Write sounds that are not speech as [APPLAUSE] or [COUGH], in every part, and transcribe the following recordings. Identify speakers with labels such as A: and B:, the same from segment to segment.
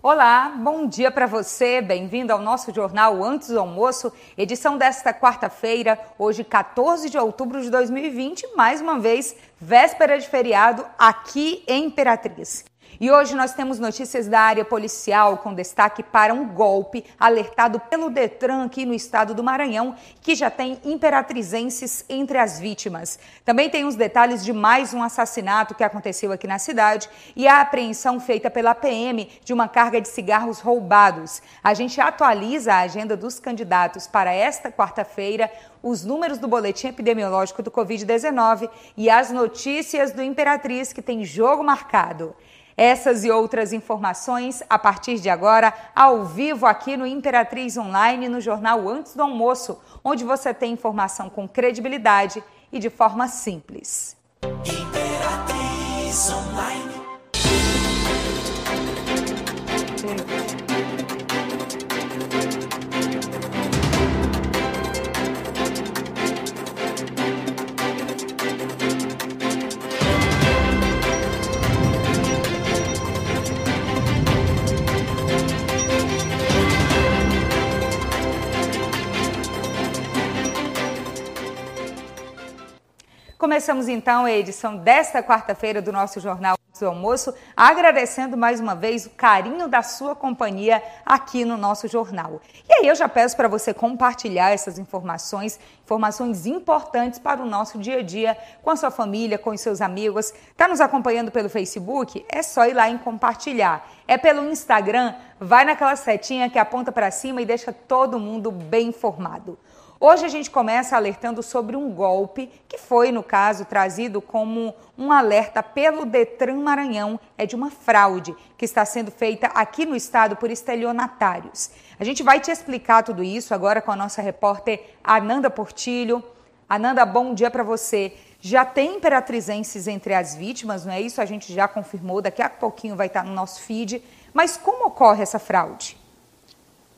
A: Olá, bom dia para você. Bem-vindo ao nosso jornal Antes do Almoço, edição desta quarta-feira, hoje 14 de outubro de 2020, mais uma vez, véspera de feriado aqui em Imperatriz. E hoje nós temos notícias da área policial com destaque para um golpe alertado pelo Detran aqui no estado do Maranhão, que já tem imperatrizenses entre as vítimas. Também tem os detalhes de mais um assassinato que aconteceu aqui na cidade e a apreensão feita pela PM de uma carga de cigarros roubados. A gente atualiza a agenda dos candidatos para esta quarta-feira, os números do boletim epidemiológico do Covid-19 e as notícias do Imperatriz que tem jogo marcado. Essas e outras informações a partir de agora, ao vivo aqui no Imperatriz Online, no jornal Antes do Almoço, onde você tem informação com credibilidade e de forma simples. Imperatriz Online. Começamos então a edição desta quarta-feira do nosso Jornal do Almoço, agradecendo mais uma vez o carinho da sua companhia aqui no nosso jornal. E aí eu já peço para você compartilhar essas informações, informações importantes para o nosso dia a dia, com a sua família, com os seus amigos. Está nos acompanhando pelo Facebook? É só ir lá em compartilhar. É pelo Instagram? Vai naquela setinha que aponta para cima e deixa todo mundo bem informado. Hoje a gente começa alertando sobre um golpe que foi, no caso, trazido como um alerta pelo Detran Maranhão. É de uma fraude que está sendo feita aqui no estado por estelionatários. A gente vai te explicar tudo isso agora com a nossa repórter Ananda Portilho. Ananda, bom dia para você. Já tem imperatrizenses entre as vítimas, não é isso? A gente já confirmou, daqui a pouquinho vai estar no nosso feed. Mas como ocorre essa fraude?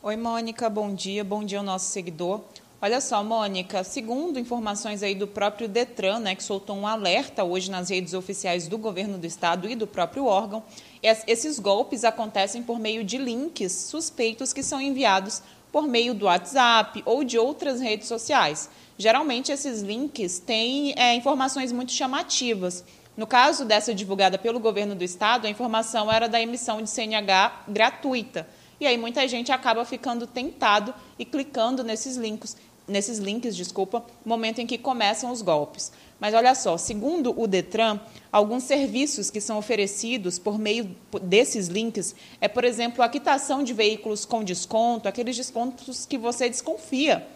B: Oi, Mônica, bom dia. Bom dia ao nosso seguidor. Olha só, Mônica, segundo informações aí do próprio Detran, né, que soltou um alerta hoje nas redes oficiais do governo do estado e do próprio órgão, esses golpes acontecem por meio de links suspeitos que são enviados por meio do WhatsApp ou de outras redes sociais. Geralmente, esses links têm é, informações muito chamativas. No caso dessa divulgada pelo governo do estado, a informação era da emissão de CNH gratuita. E aí muita gente acaba ficando tentado e clicando nesses links nesses links, desculpa, momento em que começam os golpes. Mas olha só, segundo o Detran, alguns serviços que são oferecidos por meio desses links é, por exemplo, a quitação de veículos com desconto, aqueles descontos que você desconfia,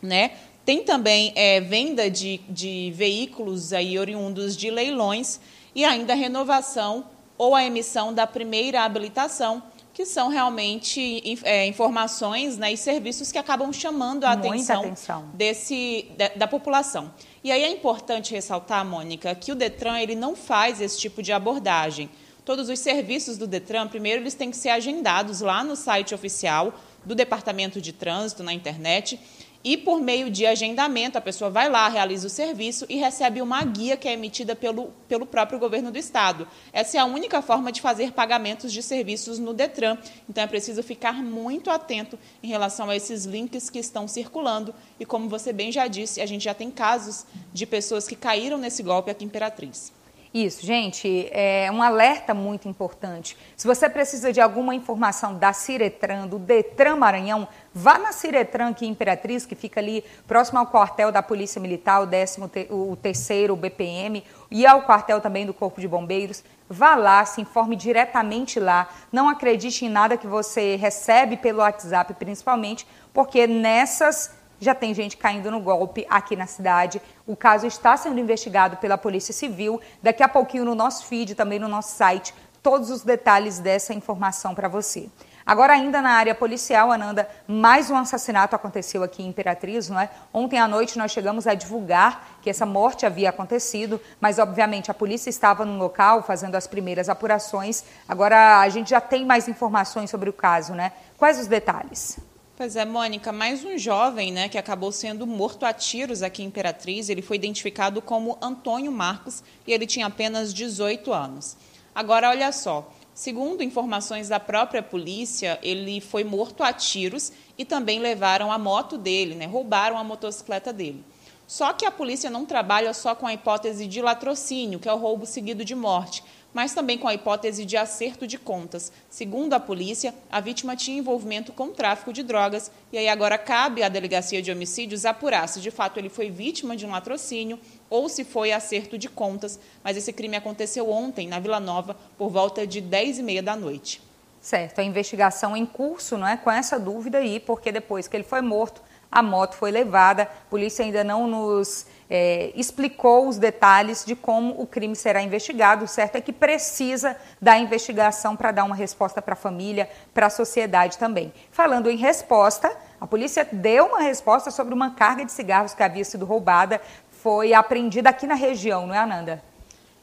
B: né? Tem também é, venda de, de veículos aí oriundos de leilões e ainda renovação ou a emissão da primeira habilitação que são realmente é, informações né, e serviços que acabam chamando a atenção, atenção, Desse, da, da, população. E aí é importante ressaltar, Mônica, que o Detran ele não faz esse tipo de abordagem. Todos os serviços do Detran, primeiro, eles têm que ser agendados lá no site oficial do Departamento de Trânsito, na internet, e por meio de agendamento, a pessoa vai lá, realiza o serviço e recebe uma guia que é emitida pelo, pelo próprio governo do estado. Essa é a única forma de fazer pagamentos de serviços no Detran. Então é preciso ficar muito atento em relação a esses links que estão circulando. E como você bem já disse, a gente já tem casos de pessoas que caíram nesse golpe aqui em Imperatriz.
A: Isso, gente, é um alerta muito importante. Se você precisa de alguma informação da Ciretran, do Detran Maranhão, vá na Ciretran aqui em Imperatriz, que fica ali próximo ao quartel da Polícia Militar, o, décimo, o terceiro BPM, e ao quartel também do Corpo de Bombeiros. Vá lá, se informe diretamente lá. Não acredite em nada que você recebe pelo WhatsApp, principalmente, porque nessas já tem gente caindo no golpe aqui na cidade. O caso está sendo investigado pela Polícia Civil. Daqui a pouquinho no nosso feed, também no nosso site, todos os detalhes dessa informação para você. Agora, ainda na área policial, Ananda, mais um assassinato aconteceu aqui em Imperatriz, não é? Ontem à noite nós chegamos a divulgar que essa morte havia acontecido, mas obviamente a polícia estava no local fazendo as primeiras apurações. Agora a gente já tem mais informações sobre o caso, né? Quais os detalhes?
B: Pois é, Mônica, mais um jovem né, que acabou sendo morto a tiros aqui em Imperatriz. Ele foi identificado como Antônio Marcos e ele tinha apenas 18 anos. Agora, olha só, Segundo informações da própria polícia, ele foi morto a tiros e também levaram a moto dele, né? roubaram a motocicleta dele. Só que a polícia não trabalha só com a hipótese de latrocínio, que é o roubo seguido de morte, mas também com a hipótese de acerto de contas. Segundo a polícia, a vítima tinha envolvimento com tráfico de drogas e aí agora cabe à delegacia de homicídios apurar se de fato ele foi vítima de um latrocínio ou se foi acerto de contas. Mas esse crime aconteceu ontem na Vila Nova por volta de 10 e meia da noite.
A: Certo, a investigação em curso, não é? Com essa dúvida aí, porque depois que ele foi morto, a moto foi levada. A polícia ainda não nos é, explicou os detalhes de como o crime será investigado. O certo é que precisa da investigação para dar uma resposta para a família, para a sociedade também. Falando em resposta, a polícia deu uma resposta sobre uma carga de cigarros que havia sido roubada. Foi apreendida aqui na região, não é, Ananda?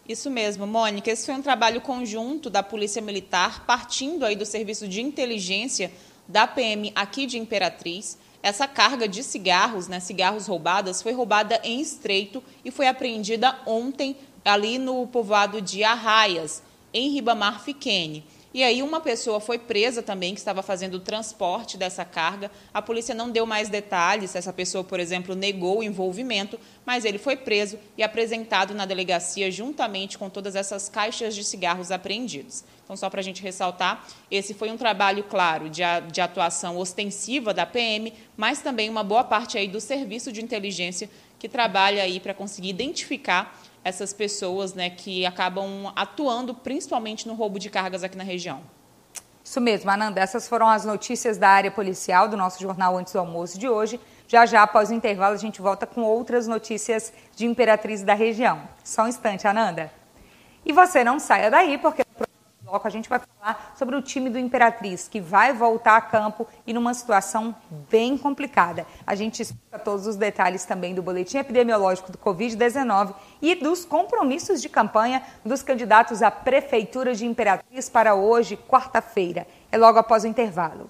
B: Isso mesmo, Mônica. Esse foi um trabalho conjunto da Polícia Militar, partindo aí do Serviço de Inteligência da PM aqui de Imperatriz. Essa carga de cigarros, né, cigarros roubadas, foi roubada em Estreito e foi apreendida ontem ali no povoado de Arraias, em Ribamar Fiquene. E aí uma pessoa foi presa também que estava fazendo o transporte dessa carga. A polícia não deu mais detalhes, essa pessoa, por exemplo, negou o envolvimento, mas ele foi preso e apresentado na delegacia juntamente com todas essas caixas de cigarros apreendidos. Então, só para a gente ressaltar, esse foi um trabalho, claro, de, de atuação ostensiva da PM, mas também uma boa parte aí do serviço de inteligência que trabalha aí para conseguir identificar essas pessoas né, que acabam atuando principalmente no roubo de cargas aqui na região.
A: Isso mesmo, Ananda. Essas foram as notícias da área policial do nosso jornal Antes do Almoço de hoje. Já já, após o intervalo, a gente volta com outras notícias de Imperatriz da região. Só um instante, Ananda. E você não saia daí, porque bloco a gente vai falar sobre o time do Imperatriz, que vai voltar a campo e numa situação bem complicada. A gente explica todos os detalhes também do boletim epidemiológico do Covid-19 e dos compromissos de campanha dos candidatos à Prefeitura de Imperatriz para hoje, quarta-feira. É logo após o intervalo.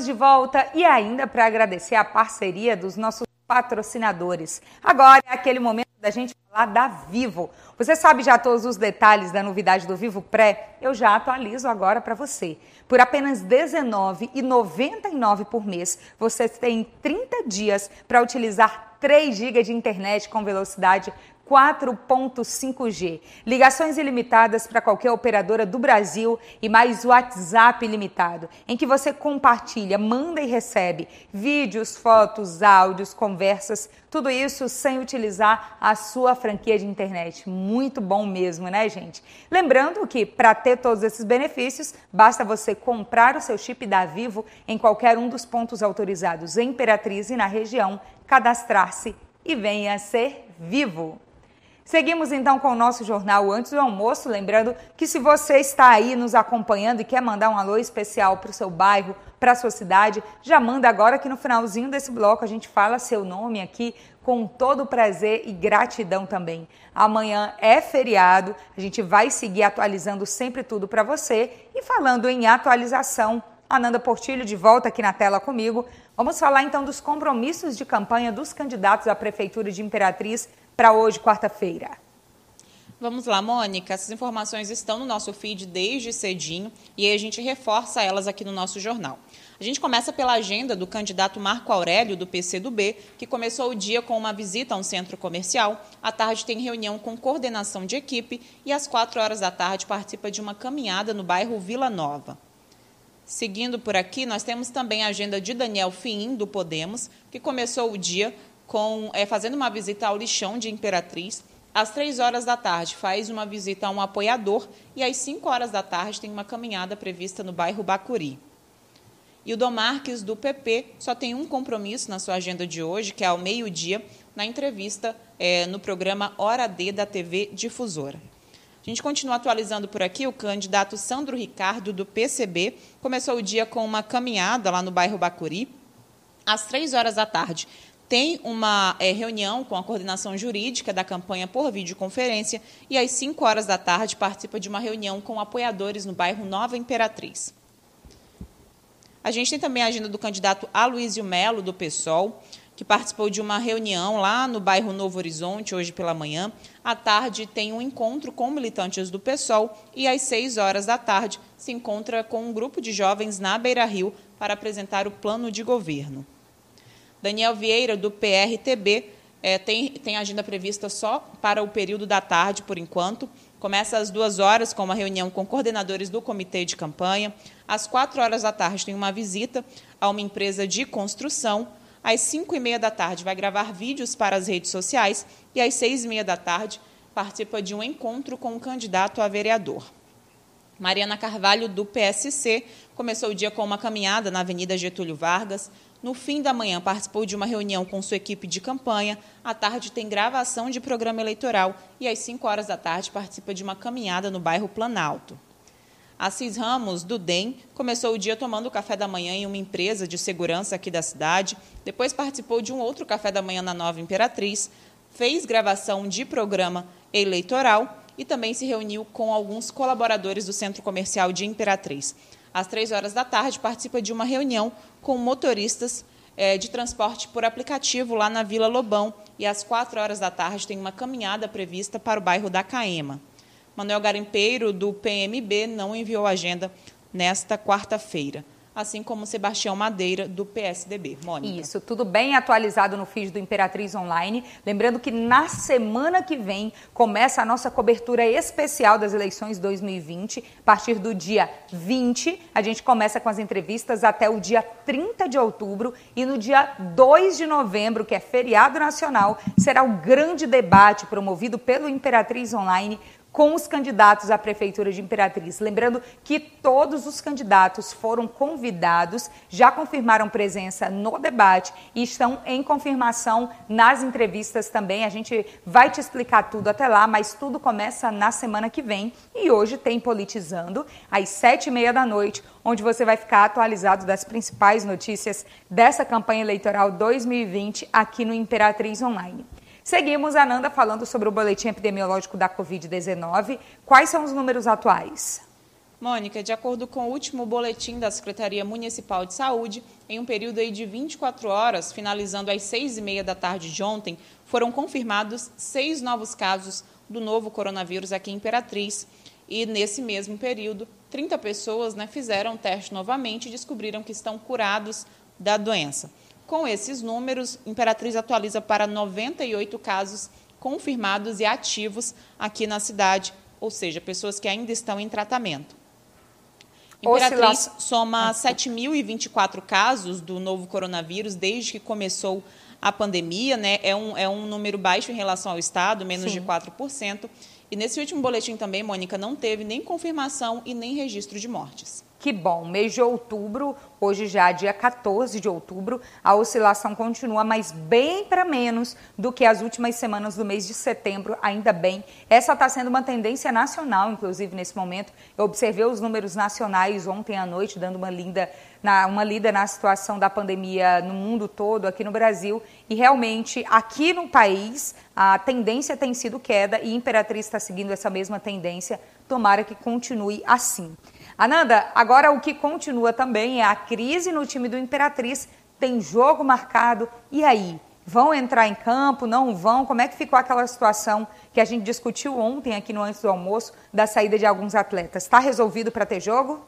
A: Estamos de volta e ainda para agradecer a parceria dos nossos patrocinadores. Agora é aquele momento da gente falar da Vivo. Você sabe já todos os detalhes da novidade do Vivo Pré? Eu já atualizo agora para você. Por apenas R$19,99 por mês, você tem 30 dias para utilizar 3 GB de internet com velocidade 4.5G. Ligações ilimitadas para qualquer operadora do Brasil e mais WhatsApp ilimitado, em que você compartilha, manda e recebe vídeos, fotos, áudios, conversas, tudo isso sem utilizar a sua franquia de internet. Muito bom mesmo, né, gente? Lembrando que para ter todos esses benefícios, basta você comprar o seu chip da Vivo em qualquer um dos pontos autorizados em Imperatriz e na região, cadastrar-se e venha ser vivo. Seguimos então com o nosso jornal antes do almoço, lembrando que se você está aí nos acompanhando e quer mandar um alô especial para o seu bairro, para a sua cidade, já manda agora que no finalzinho desse bloco a gente fala seu nome aqui, com todo prazer e gratidão também. Amanhã é feriado, a gente vai seguir atualizando sempre tudo para você. E falando em atualização, Ananda Portilho de volta aqui na tela comigo. Vamos falar então dos compromissos de campanha dos candidatos à Prefeitura de Imperatriz para hoje, quarta-feira.
B: Vamos lá, Mônica. Essas informações estão no nosso feed desde cedinho e aí a gente reforça elas aqui no nosso jornal. A gente começa pela agenda do candidato Marco Aurélio, do PCdoB, que começou o dia com uma visita a um centro comercial. À tarde tem reunião com coordenação de equipe e às quatro horas da tarde participa de uma caminhada no bairro Vila Nova. Seguindo por aqui, nós temos também a agenda de Daniel Fim, do Podemos, que começou o dia com é, fazendo uma visita ao lixão de Imperatriz às três horas da tarde, faz uma visita a um apoiador e às cinco horas da tarde tem uma caminhada prevista no bairro Bacuri. E o Dom Marques, do PP, só tem um compromisso na sua agenda de hoje, que é ao meio-dia, na entrevista é, no programa Hora D da TV Difusora. A gente continua atualizando por aqui. O candidato Sandro Ricardo, do PCB, começou o dia com uma caminhada lá no bairro Bacuri. Às três horas da tarde, tem uma é, reunião com a coordenação jurídica da campanha por videoconferência e às 5 horas da tarde participa de uma reunião com apoiadores no bairro Nova Imperatriz. A gente tem também a agenda do candidato Aloysio Melo, do PSOL, que participou de uma reunião lá no bairro Novo Horizonte, hoje pela manhã. À tarde tem um encontro com militantes do PSOL e às 6 horas da tarde se encontra com um grupo de jovens na Beira Rio para apresentar o plano de governo. Daniel Vieira, do PRTB, é, tem, tem agenda prevista só para o período da tarde, por enquanto. Começa às duas horas com uma reunião com coordenadores do comitê de campanha. Às quatro horas da tarde tem uma visita a uma empresa de construção. Às cinco e meia da tarde vai gravar vídeos para as redes sociais. E às seis e meia da tarde participa de um encontro com um candidato a vereador. Mariana Carvalho, do PSC, começou o dia com uma caminhada na Avenida Getúlio Vargas. No fim da manhã, participou de uma reunião com sua equipe de campanha. À tarde, tem gravação de programa eleitoral. E às 5 horas da tarde, participa de uma caminhada no bairro Planalto. Assis Ramos, do DEM, começou o dia tomando café da manhã em uma empresa de segurança aqui da cidade. Depois participou de um outro café da manhã na Nova Imperatriz. Fez gravação de programa eleitoral e também se reuniu com alguns colaboradores do Centro Comercial de Imperatriz. Às três horas da tarde, participa de uma reunião com motoristas é, de transporte por aplicativo lá na Vila Lobão. E às quatro horas da tarde tem uma caminhada prevista para o bairro da Caema. Manuel Garimpeiro, do PMB, não enviou agenda nesta quarta-feira assim como Sebastião Madeira, do PSDB. Mônica.
A: Isso, tudo bem atualizado no feed do Imperatriz Online. Lembrando que na semana que vem começa a nossa cobertura especial das eleições 2020. A partir do dia 20, a gente começa com as entrevistas até o dia 30 de outubro. E no dia 2 de novembro, que é feriado nacional, será o grande debate promovido pelo Imperatriz Online com os candidatos à Prefeitura de Imperatriz. Lembrando que todos os candidatos foram convidados, já confirmaram presença no debate e estão em confirmação nas entrevistas também. A gente vai te explicar tudo até lá, mas tudo começa na semana que vem. E hoje tem Politizando, às sete e meia da noite, onde você vai ficar atualizado das principais notícias dessa campanha eleitoral 2020 aqui no Imperatriz Online. Seguimos, Ananda, falando sobre o boletim epidemiológico da Covid-19. Quais são os números atuais?
B: Mônica, de acordo com o último boletim da Secretaria Municipal de Saúde, em um período aí de 24 horas, finalizando às 6 e meia da tarde de ontem, foram confirmados seis novos casos do novo coronavírus aqui em Imperatriz. E nesse mesmo período, 30 pessoas né, fizeram o teste novamente e descobriram que estão curados da doença. Com esses números, Imperatriz atualiza para 98 casos confirmados e ativos aqui na cidade, ou seja, pessoas que ainda estão em tratamento. Imperatriz soma 7.024 casos do novo coronavírus desde que começou a pandemia, né? É um, é um número baixo em relação ao Estado, menos Sim. de 4%. E nesse último boletim também, Mônica, não teve nem confirmação e nem registro de mortes.
A: Que bom, mês de outubro, hoje já dia 14 de outubro, a oscilação continua, mas bem para menos do que as últimas semanas do mês de setembro, ainda bem. Essa está sendo uma tendência nacional, inclusive nesse momento. Eu observei os números nacionais ontem à noite, dando uma linda na, uma lida na situação da pandemia no mundo todo, aqui no Brasil, e realmente aqui no país a tendência tem sido queda e Imperatriz está seguindo essa mesma tendência. Tomara que continue assim. Ananda, agora o que continua também é a crise no time do Imperatriz. Tem jogo marcado. E aí? Vão entrar em campo? Não vão? Como é que ficou aquela situação que a gente discutiu ontem aqui no Antes do Almoço da saída de alguns atletas? Está resolvido para ter jogo?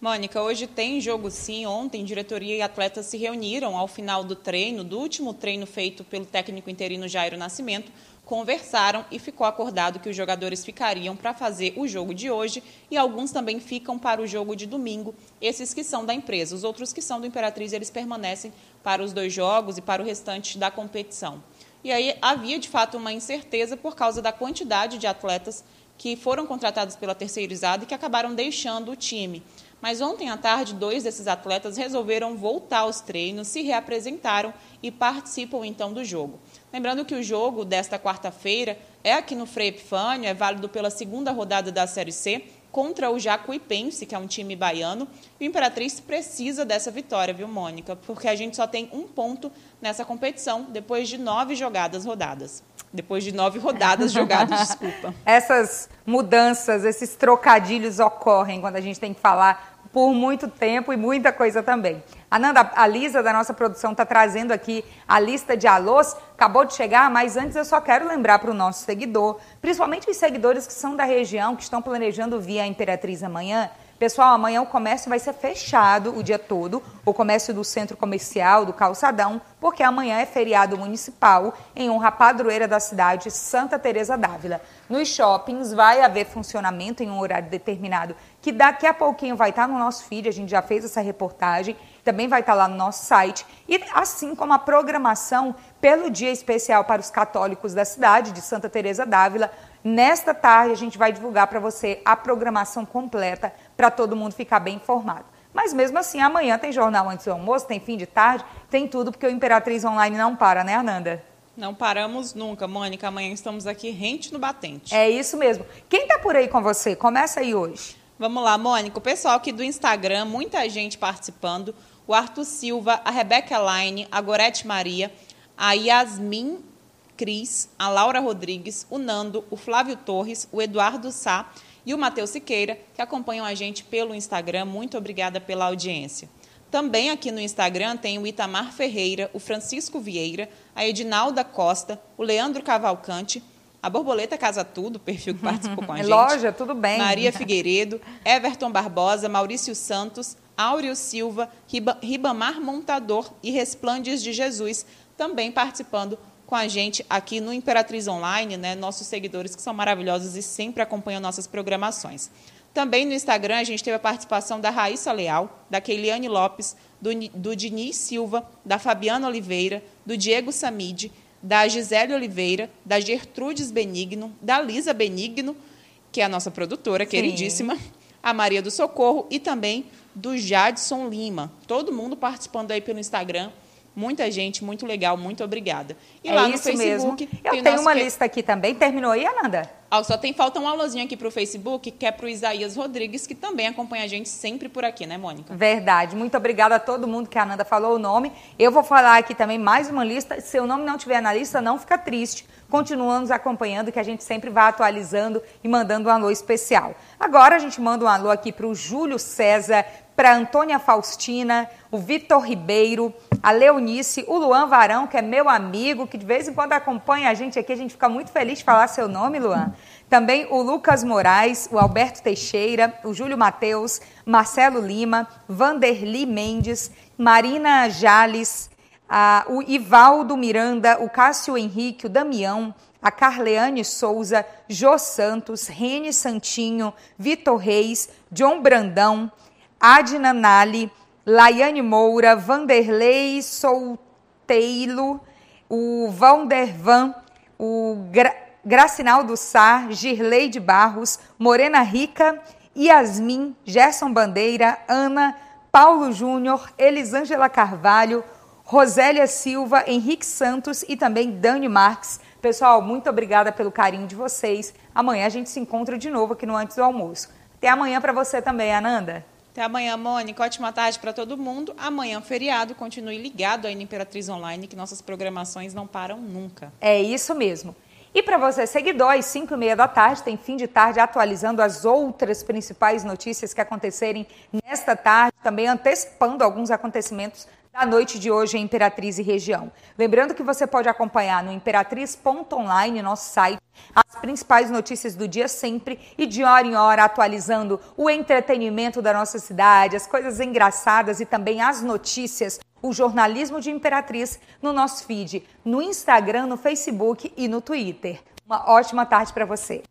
B: Mônica, hoje tem jogo sim. Ontem, diretoria e atletas se reuniram ao final do treino, do último treino feito pelo técnico interino Jairo Nascimento, conversaram e ficou acordado que os jogadores ficariam para fazer o jogo de hoje e alguns também ficam para o jogo de domingo, esses que são da empresa. Os outros que são do Imperatriz, eles permanecem para os dois jogos e para o restante da competição. E aí havia de fato uma incerteza por causa da quantidade de atletas que foram contratados pela terceirizada e que acabaram deixando o time. Mas ontem à tarde, dois desses atletas resolveram voltar aos treinos, se reapresentaram e participam então do jogo. Lembrando que o jogo desta quarta-feira é aqui no Frei Epifânio, é válido pela segunda rodada da Série C contra o Jacuipense, que é um time baiano. E o Imperatriz precisa dessa vitória, viu, Mônica? Porque a gente só tem um ponto nessa competição depois de nove jogadas rodadas. Depois de nove rodadas [LAUGHS] jogadas, desculpa.
A: Essas mudanças, esses trocadilhos ocorrem quando a gente tem que falar por muito tempo e muita coisa também. Ananda, a Lisa da nossa produção está trazendo aqui a lista de alôs, acabou de chegar, mas antes eu só quero lembrar para o nosso seguidor, principalmente os seguidores que são da região, que estão planejando vir a Imperatriz amanhã, Pessoal, amanhã o comércio vai ser fechado o dia todo, o comércio do centro comercial, do calçadão, porque amanhã é feriado municipal em honra à padroeira da cidade, Santa Teresa d'Ávila. Nos shoppings vai haver funcionamento em um horário determinado, que daqui a pouquinho vai estar no nosso feed, a gente já fez essa reportagem, também vai estar lá no nosso site, e assim como a programação pelo Dia Especial para os Católicos da cidade de Santa Teresa d'Ávila, Nesta tarde a gente vai divulgar para você a programação completa para todo mundo ficar bem informado. Mas mesmo assim, amanhã tem jornal antes do almoço, tem fim de tarde, tem tudo, porque o Imperatriz Online não para, né, Ananda?
B: Não paramos nunca, Mônica. Amanhã estamos aqui rente no batente.
A: É isso mesmo. Quem está por aí com você? Começa aí hoje.
B: Vamos lá, Mônica. O pessoal aqui do Instagram, muita gente participando. O Arthur Silva, a Rebeca Line, a Gorete Maria, a Yasmin Cris, a Laura Rodrigues, o Nando, o Flávio Torres, o Eduardo Sá e o Matheus Siqueira, que acompanham a gente pelo Instagram. Muito obrigada pela audiência. Também aqui no Instagram tem o Itamar Ferreira, o Francisco Vieira, a Edinalda Costa, o Leandro Cavalcante, a Borboleta Casa Tudo, perfil que participou com [LAUGHS] a gente.
A: Loja, tudo bem.
B: Maria [LAUGHS] Figueiredo, Everton Barbosa, Maurício Santos, Áureo Silva, Ribamar Montador e Resplandes de Jesus, também participando com a gente aqui no Imperatriz Online, né, nossos seguidores que são maravilhosos e sempre acompanham nossas programações. Também no Instagram a gente teve a participação da Raíssa Leal, da Keiliane Lopes, do, do Diniz Silva, da Fabiana Oliveira, do Diego Samide, da Gisele Oliveira, da Gertrudes Benigno, da Lisa Benigno, que é a nossa produtora, Sim. queridíssima, a Maria do Socorro e também do Jadson Lima. Todo mundo participando aí pelo Instagram Muita gente, muito legal, muito obrigada.
A: E é lá no Facebook. Mesmo. Eu tenho uma que... lista aqui também. Terminou aí, Ananda?
B: Ah, só tem falta um alôzinho aqui para o Facebook, que é para o Isaías Rodrigues, que também acompanha a gente sempre por aqui, né, Mônica?
A: Verdade. Muito obrigada a todo mundo que a Ananda falou o nome. Eu vou falar aqui também mais uma lista. Se o nome não estiver na lista, não fica triste. Continua nos acompanhando, que a gente sempre vai atualizando e mandando um alô especial. Agora a gente manda um alô aqui para o Júlio César, para Antônia Faustina, o Vitor Ribeiro, a Leonice, o Luan Varão, que é meu amigo, que de vez em quando acompanha a gente aqui, a gente fica muito feliz de falar seu nome, Luan. Também o Lucas Moraes, o Alberto Teixeira, o Júlio Mateus, Marcelo Lima, Vanderli Mendes, Marina Jales, a, o Ivaldo Miranda, o Cássio Henrique, o Damião, a Carleane Souza, Jô Santos, Rene Santinho, Vitor Reis, John Brandão, Adna Nali, Laiane Moura, Vanderlei Solteilo, o Vandervan, o Gra Gracinaldo Sá, Girlei de Barros, Morena Rica Yasmin, Gerson Bandeira, Ana, Paulo Júnior, Elisângela Carvalho, Rosélia Silva, Henrique Santos e também Dani Marques. Pessoal, muito obrigada pelo carinho de vocês. Amanhã a gente se encontra de novo aqui no Antes do Almoço. Até amanhã para você também, Ananda.
B: Até amanhã, Mônica. Ótima tarde para todo mundo. Amanhã, feriado. Continue ligado aí na Imperatriz Online, que nossas programações não param nunca.
A: É isso mesmo. E para você, seguidor, às 5 e meia da tarde, tem fim de tarde atualizando as outras principais notícias que acontecerem nesta tarde, também antecipando alguns acontecimentos da noite de hoje em Imperatriz e região. Lembrando que você pode acompanhar no imperatriz.online, nosso site, as principais notícias do dia sempre e de hora em hora atualizando o entretenimento da nossa cidade, as coisas engraçadas e também as notícias o jornalismo de Imperatriz no nosso feed, no Instagram, no Facebook e no Twitter. Uma ótima tarde para você.